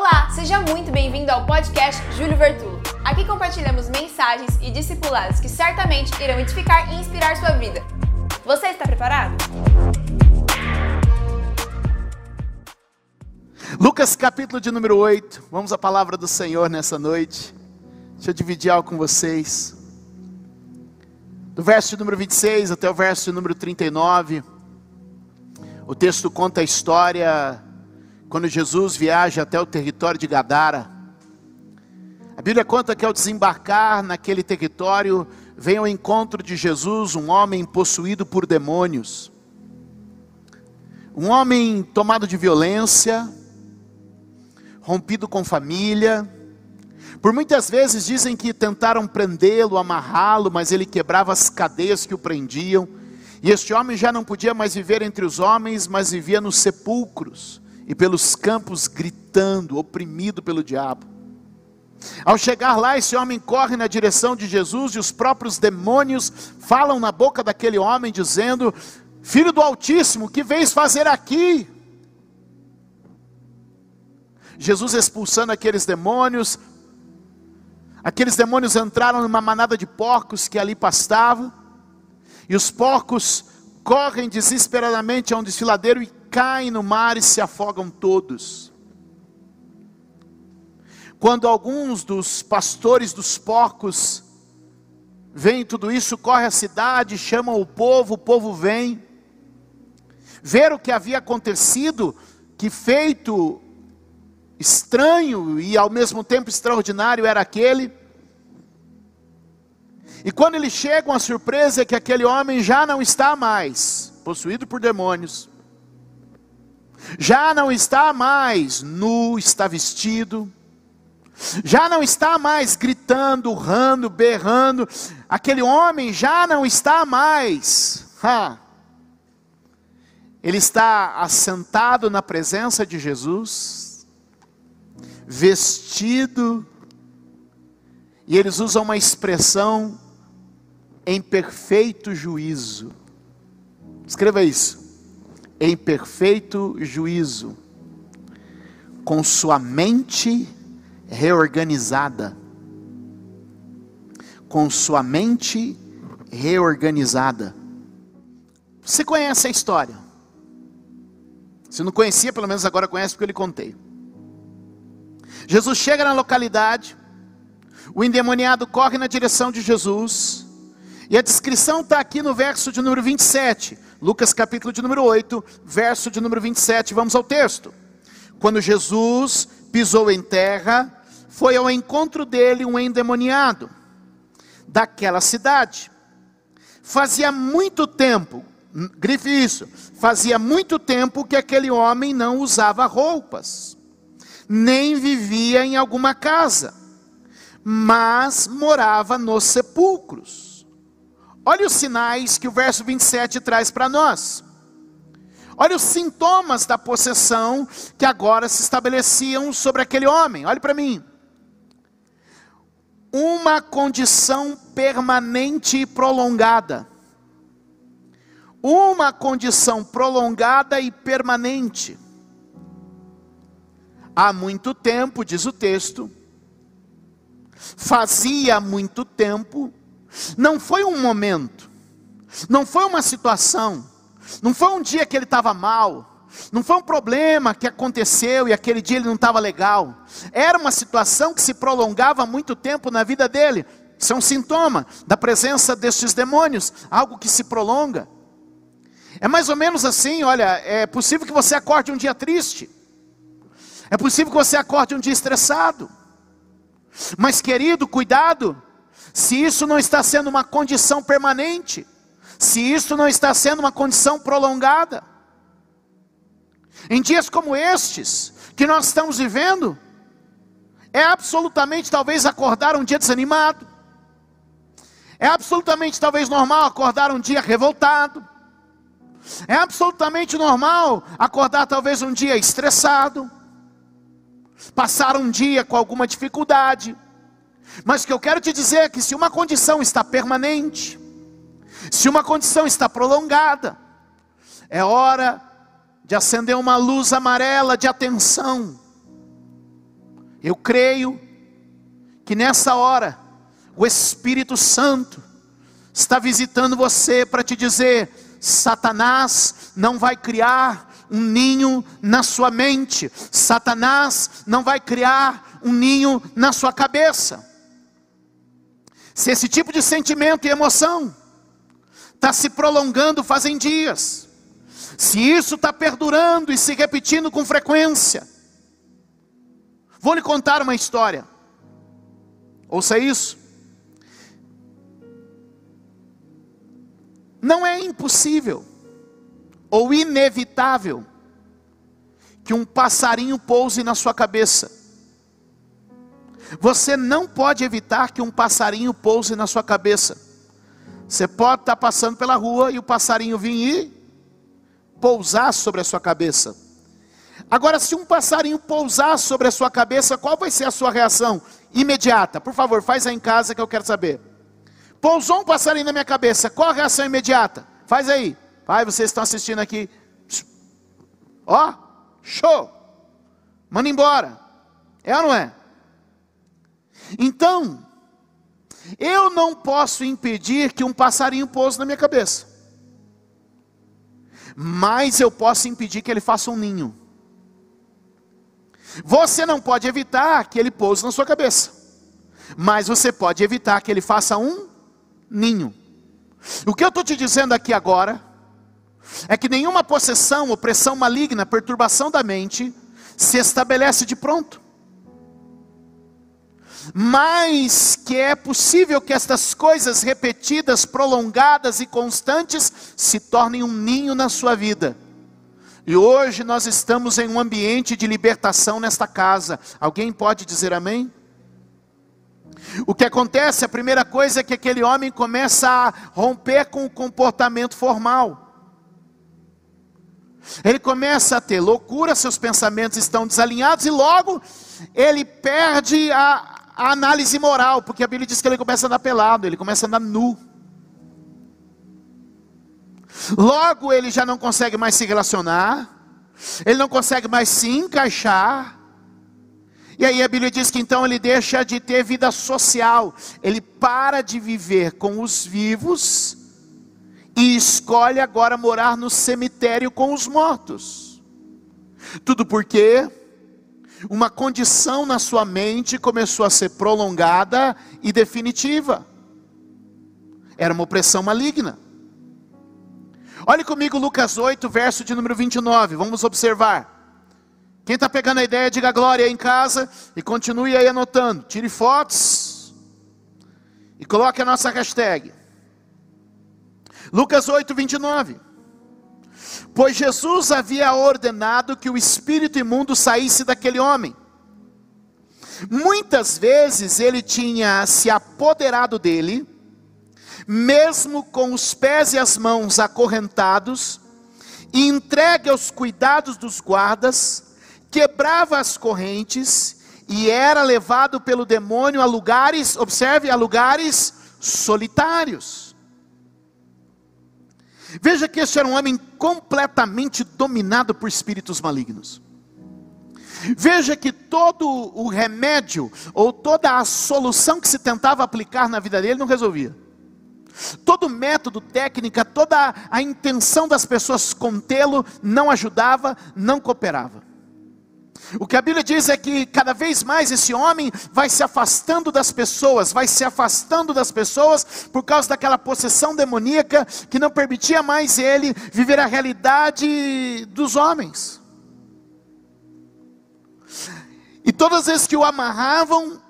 Olá, seja muito bem-vindo ao podcast Júlio Vertulo. Aqui compartilhamos mensagens e discipulados que certamente irão edificar e inspirar sua vida. Você está preparado? Lucas capítulo de número 8. Vamos à palavra do Senhor nessa noite. Deixa eu dividir algo com vocês. Do verso de número 26 até o verso de número 39. O texto conta a história quando Jesus viaja até o território de Gadara. A Bíblia conta que ao desembarcar naquele território, vem ao encontro de Jesus um homem possuído por demônios. Um homem tomado de violência, rompido com família. Por muitas vezes dizem que tentaram prendê-lo, amarrá-lo, mas ele quebrava as cadeias que o prendiam. E este homem já não podia mais viver entre os homens, mas vivia nos sepulcros e pelos campos gritando, oprimido pelo diabo. Ao chegar lá, esse homem corre na direção de Jesus e os próprios demônios falam na boca daquele homem, dizendo: Filho do Altíssimo, que vens fazer aqui? Jesus expulsando aqueles demônios, aqueles demônios entraram numa manada de porcos que ali pastavam, e os porcos correm desesperadamente a um desfiladeiro e caem no mar e se afogam todos. Quando alguns dos pastores dos porcos veem tudo isso, corre à cidade, chamam o povo, o povo vem, ver o que havia acontecido, que feito estranho e ao mesmo tempo extraordinário era aquele. E quando eles chegam, a surpresa é que aquele homem já não está mais possuído por demônios, já não está mais nu, está vestido, já não está mais gritando, urrando, berrando, aquele homem já não está mais, ha, ele está assentado na presença de Jesus, vestido, e eles usam uma expressão em perfeito juízo. Escreva isso em perfeito juízo, com sua mente reorganizada. Com sua mente reorganizada. Você conhece a história? Se não conhecia, pelo menos agora conhece porque eu lhe contei. Jesus chega na localidade, o endemoniado corre na direção de Jesus, e a descrição está aqui no verso de número 27. Lucas capítulo de número 8, verso de número 27. Vamos ao texto. Quando Jesus pisou em terra, foi ao encontro dele um endemoniado daquela cidade. Fazia muito tempo, grife isso, fazia muito tempo que aquele homem não usava roupas, nem vivia em alguma casa, mas morava nos sepulcros Olha os sinais que o verso 27 traz para nós. Olha os sintomas da possessão que agora se estabeleciam sobre aquele homem. Olhe para mim. Uma condição permanente e prolongada. Uma condição prolongada e permanente. Há muito tempo, diz o texto, fazia muito tempo não foi um momento, não foi uma situação, não foi um dia que ele estava mal, não foi um problema que aconteceu e aquele dia ele não estava legal. Era uma situação que se prolongava muito tempo na vida dele. Isso é um sintoma da presença destes demônios, algo que se prolonga. É mais ou menos assim, olha, é possível que você acorde um dia triste. É possível que você acorde um dia estressado. Mas querido, cuidado, se isso não está sendo uma condição permanente, se isso não está sendo uma condição prolongada, em dias como estes, que nós estamos vivendo, é absolutamente talvez acordar um dia desanimado, é absolutamente talvez normal acordar um dia revoltado, é absolutamente normal acordar talvez um dia estressado, passar um dia com alguma dificuldade, mas o que eu quero te dizer é que se uma condição está permanente, se uma condição está prolongada, é hora de acender uma luz amarela de atenção. Eu creio que nessa hora o Espírito Santo está visitando você para te dizer: Satanás não vai criar um ninho na sua mente, Satanás não vai criar um ninho na sua cabeça. Se esse tipo de sentimento e emoção está se prolongando fazem dias, se isso está perdurando e se repetindo com frequência, vou lhe contar uma história. Ouça isso. Não é impossível ou inevitável que um passarinho pouse na sua cabeça. Você não pode evitar que um passarinho pouse na sua cabeça. Você pode estar passando pela rua e o passarinho vir e pousar sobre a sua cabeça. Agora, se um passarinho pousar sobre a sua cabeça, qual vai ser a sua reação imediata? Por favor, faz aí em casa que eu quero saber. Pousou um passarinho na minha cabeça, qual a reação imediata? Faz aí. Vai, vocês estão assistindo aqui. Ó, show. Manda embora. É ou não é? Então, eu não posso impedir que um passarinho pouse na minha cabeça. Mas eu posso impedir que ele faça um ninho. Você não pode evitar que ele pouse na sua cabeça. Mas você pode evitar que ele faça um ninho. O que eu estou te dizendo aqui agora é que nenhuma possessão, opressão maligna, perturbação da mente se estabelece de pronto. Mas que é possível que estas coisas repetidas, prolongadas e constantes se tornem um ninho na sua vida. E hoje nós estamos em um ambiente de libertação nesta casa. Alguém pode dizer amém? O que acontece, a primeira coisa é que aquele homem começa a romper com o comportamento formal. Ele começa a ter loucura, seus pensamentos estão desalinhados e logo ele perde a, a análise moral, porque a Bíblia diz que ele começa a andar pelado, ele começa a andar nu. Logo ele já não consegue mais se relacionar, ele não consegue mais se encaixar, e aí a Bíblia diz que então ele deixa de ter vida social, ele para de viver com os vivos e escolhe agora morar no cemitério com os mortos. Tudo porque uma condição na sua mente começou a ser prolongada e definitiva. Era uma opressão maligna. Olhe comigo Lucas 8, verso de número 29. Vamos observar. Quem está pegando a ideia, diga glória aí em casa e continue aí anotando. Tire fotos e coloque a nossa hashtag. Lucas 8, 29. Pois Jesus havia ordenado que o espírito imundo saísse daquele homem. Muitas vezes ele tinha se apoderado dele, mesmo com os pés e as mãos acorrentados, e entregue aos cuidados dos guardas, quebrava as correntes e era levado pelo demônio a lugares, observe, a lugares solitários. Veja que este era um homem completamente dominado por espíritos malignos. Veja que todo o remédio ou toda a solução que se tentava aplicar na vida dele não resolvia. Todo método, técnica, toda a intenção das pessoas contê-lo não ajudava, não cooperava. O que a Bíblia diz é que cada vez mais esse homem vai se afastando das pessoas, vai se afastando das pessoas por causa daquela possessão demoníaca que não permitia mais ele viver a realidade dos homens. E todas as vezes que o amarravam,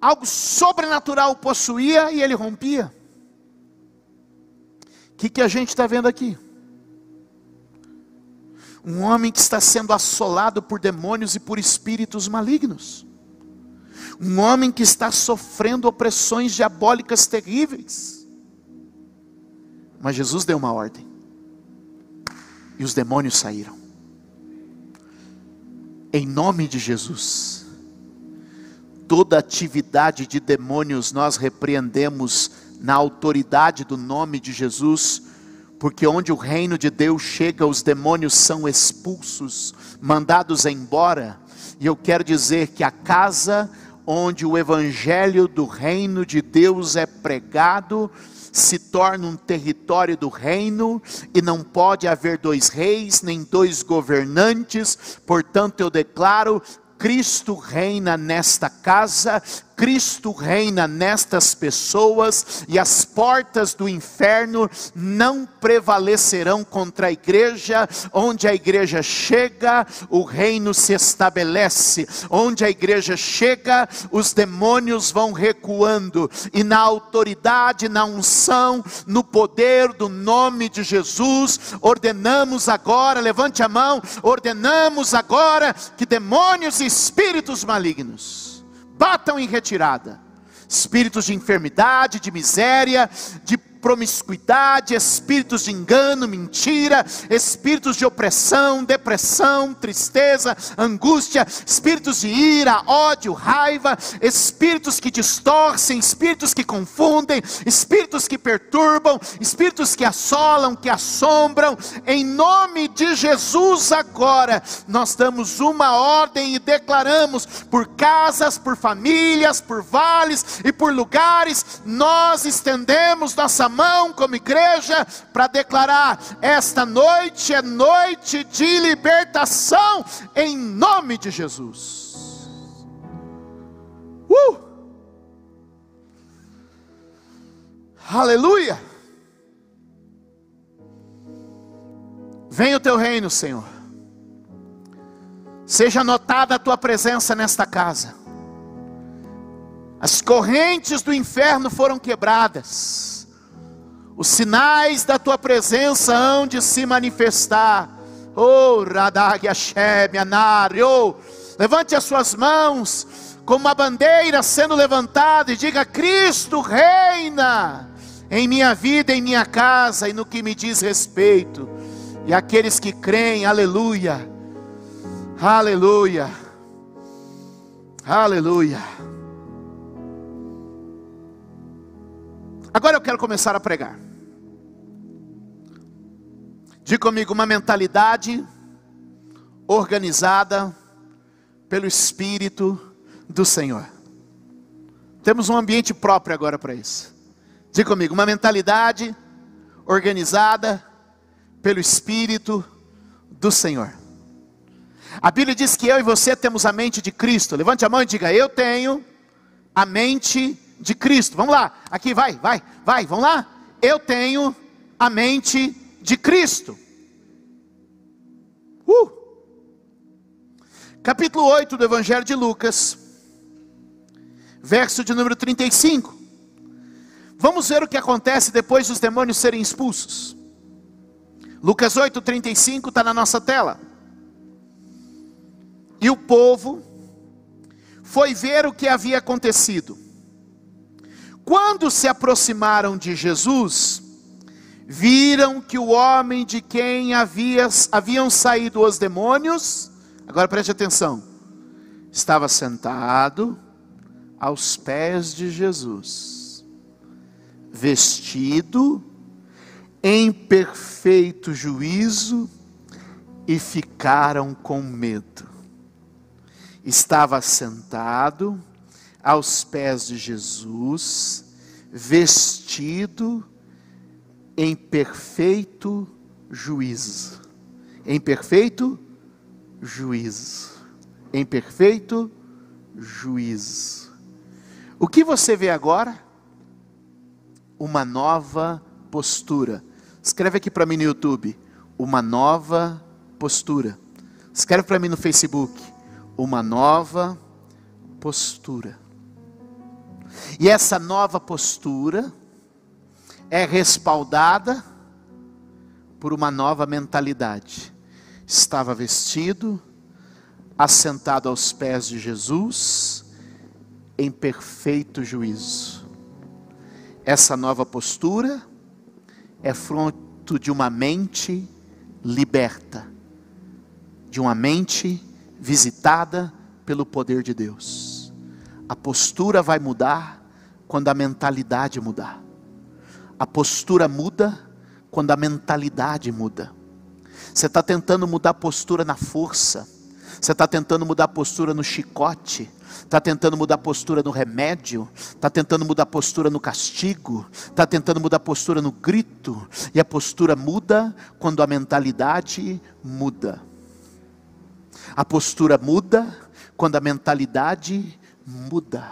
algo sobrenatural possuía e ele rompia. O que, que a gente está vendo aqui? Um homem que está sendo assolado por demônios e por espíritos malignos. Um homem que está sofrendo opressões diabólicas terríveis. Mas Jesus deu uma ordem. E os demônios saíram. Em nome de Jesus. Toda atividade de demônios nós repreendemos na autoridade do nome de Jesus porque onde o reino de Deus chega, os demônios são expulsos, mandados embora. E eu quero dizer que a casa onde o evangelho do reino de Deus é pregado, se torna um território do reino e não pode haver dois reis nem dois governantes. Portanto, eu declaro Cristo reina nesta casa, Cristo reina nestas pessoas e as portas do inferno não prevalecerão contra a igreja. Onde a igreja chega, o reino se estabelece. Onde a igreja chega, os demônios vão recuando. E na autoridade, na unção, no poder do nome de Jesus, ordenamos agora, levante a mão, ordenamos agora que demônios e espíritos malignos batam em retirada. Espíritos de enfermidade, de miséria, de promiscuidade, espíritos de engano, mentira, espíritos de opressão, depressão, tristeza, angústia, espíritos de ira, ódio, raiva, espíritos que distorcem, espíritos que confundem, espíritos que perturbam, espíritos que assolam, que assombram, em nome de Jesus agora, nós damos uma ordem e declaramos por casas, por famílias, por vales e por lugares, nós estendemos nossa mão como igreja para declarar: esta noite é noite de libertação, em nome de Jesus. Uh! Aleluia! Venha o teu reino, Senhor. Seja notada a tua presença nesta casa. As correntes do inferno foram quebradas os sinais da tua presença hão de se manifestar. Oh, Radag Hashem, Anari, oh, levante as suas mãos, como uma bandeira sendo levantada, e diga: Cristo reina em minha vida, em minha casa e no que me diz respeito. E aqueles que creem, aleluia, aleluia, aleluia. Agora eu quero começar a pregar. Diga comigo, uma mentalidade organizada pelo Espírito do Senhor. Temos um ambiente próprio agora para isso. Diga comigo, uma mentalidade organizada pelo Espírito do Senhor. A Bíblia diz que eu e você temos a mente de Cristo. Levante a mão e diga: Eu tenho a mente de Cristo. Vamos lá, aqui vai, vai, vai, vamos lá. Eu tenho a mente de Cristo. Uh! Capítulo 8 do Evangelho de Lucas, verso de número 35. Vamos ver o que acontece depois dos demônios serem expulsos. Lucas 8, 35 está na nossa tela. E o povo foi ver o que havia acontecido. Quando se aproximaram de Jesus, viram que o homem de quem havia, haviam saído os demônios, agora preste atenção, estava sentado aos pés de Jesus, vestido em perfeito juízo, e ficaram com medo. Estava sentado aos pés de Jesus, vestido em perfeito juízo. Em perfeito juízo. Em perfeito juízo. O que você vê agora? Uma nova postura. Escreve aqui para mim no YouTube. Uma nova postura. Escreve para mim no Facebook. Uma nova postura. E essa nova postura é respaldada por uma nova mentalidade. Estava vestido, assentado aos pés de Jesus, em perfeito juízo. Essa nova postura é fruto de uma mente liberta, de uma mente visitada pelo poder de Deus. A postura vai mudar quando a mentalidade mudar. A postura muda quando a mentalidade muda. Você está tentando mudar a postura na força, você está tentando mudar a postura no chicote, está tentando mudar a postura no remédio, está tentando mudar a postura no castigo, está tentando mudar a postura no grito, e a postura muda quando a mentalidade muda. A postura muda quando a mentalidade muda.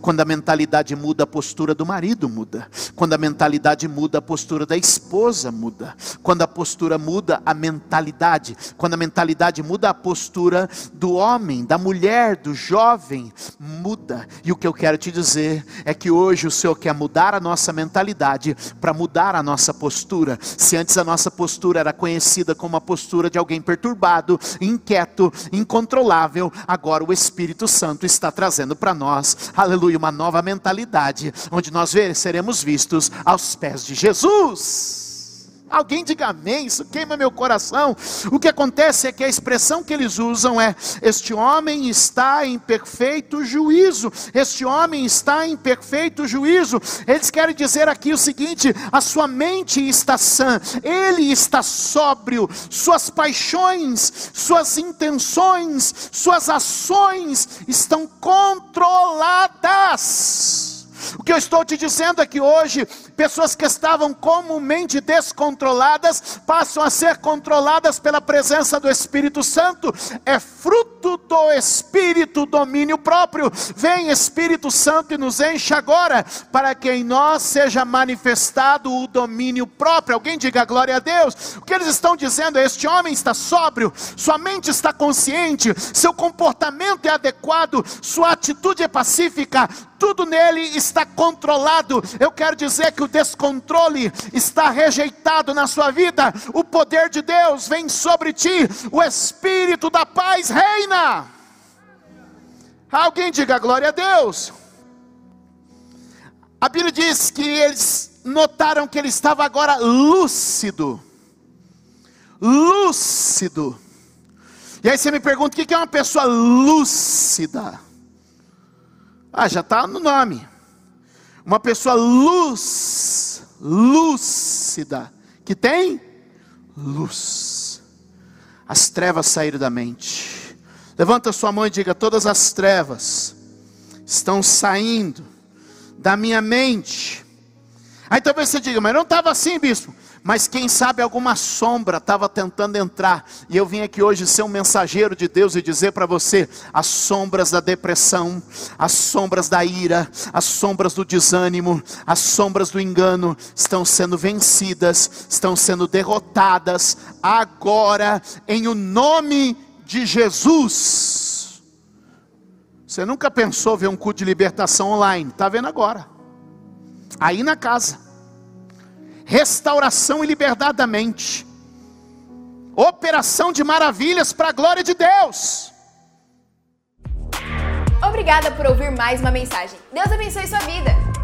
Quando a mentalidade muda, a postura do marido muda. Quando a mentalidade muda, a postura da esposa muda. Quando a postura muda, a mentalidade. Quando a mentalidade muda, a postura do homem, da mulher, do jovem muda. E o que eu quero te dizer é que hoje o Senhor quer mudar a nossa mentalidade para mudar a nossa postura. Se antes a nossa postura era conhecida como a postura de alguém perturbado, inquieto, incontrolável, agora o Espírito Santo está trazendo para nós, aleluia, uma nova mentalidade, onde nós seremos vistos aos pés de Jesus. Alguém diga amém, isso queima meu coração. O que acontece é que a expressão que eles usam é: Este homem está em perfeito juízo. Este homem está em perfeito juízo. Eles querem dizer aqui o seguinte: a sua mente está sã, ele está sóbrio, suas paixões, suas intenções, suas ações estão controladas. O que eu estou te dizendo é que hoje, pessoas que estavam comumente descontroladas, passam a ser controladas pela presença do Espírito Santo, é fruto do Espírito, domínio próprio. Vem Espírito Santo e nos enche agora, para que em nós seja manifestado o domínio próprio. Alguém diga glória a Deus. O que eles estão dizendo é: este homem está sóbrio, sua mente está consciente, seu comportamento é adequado, sua atitude é pacífica, tudo nele está controlado. Eu quero dizer que o descontrole está rejeitado na sua vida. O poder de Deus vem sobre ti, o espírito da paz reina. Alguém diga glória a Deus. A Bíblia diz que eles notaram que ele estava agora lúcido. Lúcido. E aí você me pergunta: o que é uma pessoa lúcida? Ah, já está no nome. Uma pessoa luz, lúcida, que tem luz. As trevas saíram da mente. Levanta sua mão e diga: todas as trevas estão saindo da minha mente. Aí talvez você diga, mas não estava assim, bispo mas quem sabe alguma sombra estava tentando entrar, e eu vim aqui hoje ser um mensageiro de Deus e dizer para você: as sombras da depressão, as sombras da ira, as sombras do desânimo, as sombras do engano estão sendo vencidas, estão sendo derrotadas agora, em o nome de Jesus. Você nunca pensou ver um culto de libertação online? Está vendo agora, aí na casa restauração e liberdade da mente, operação de maravilhas para a glória de Deus. Obrigada por ouvir mais uma mensagem. Deus abençoe sua vida.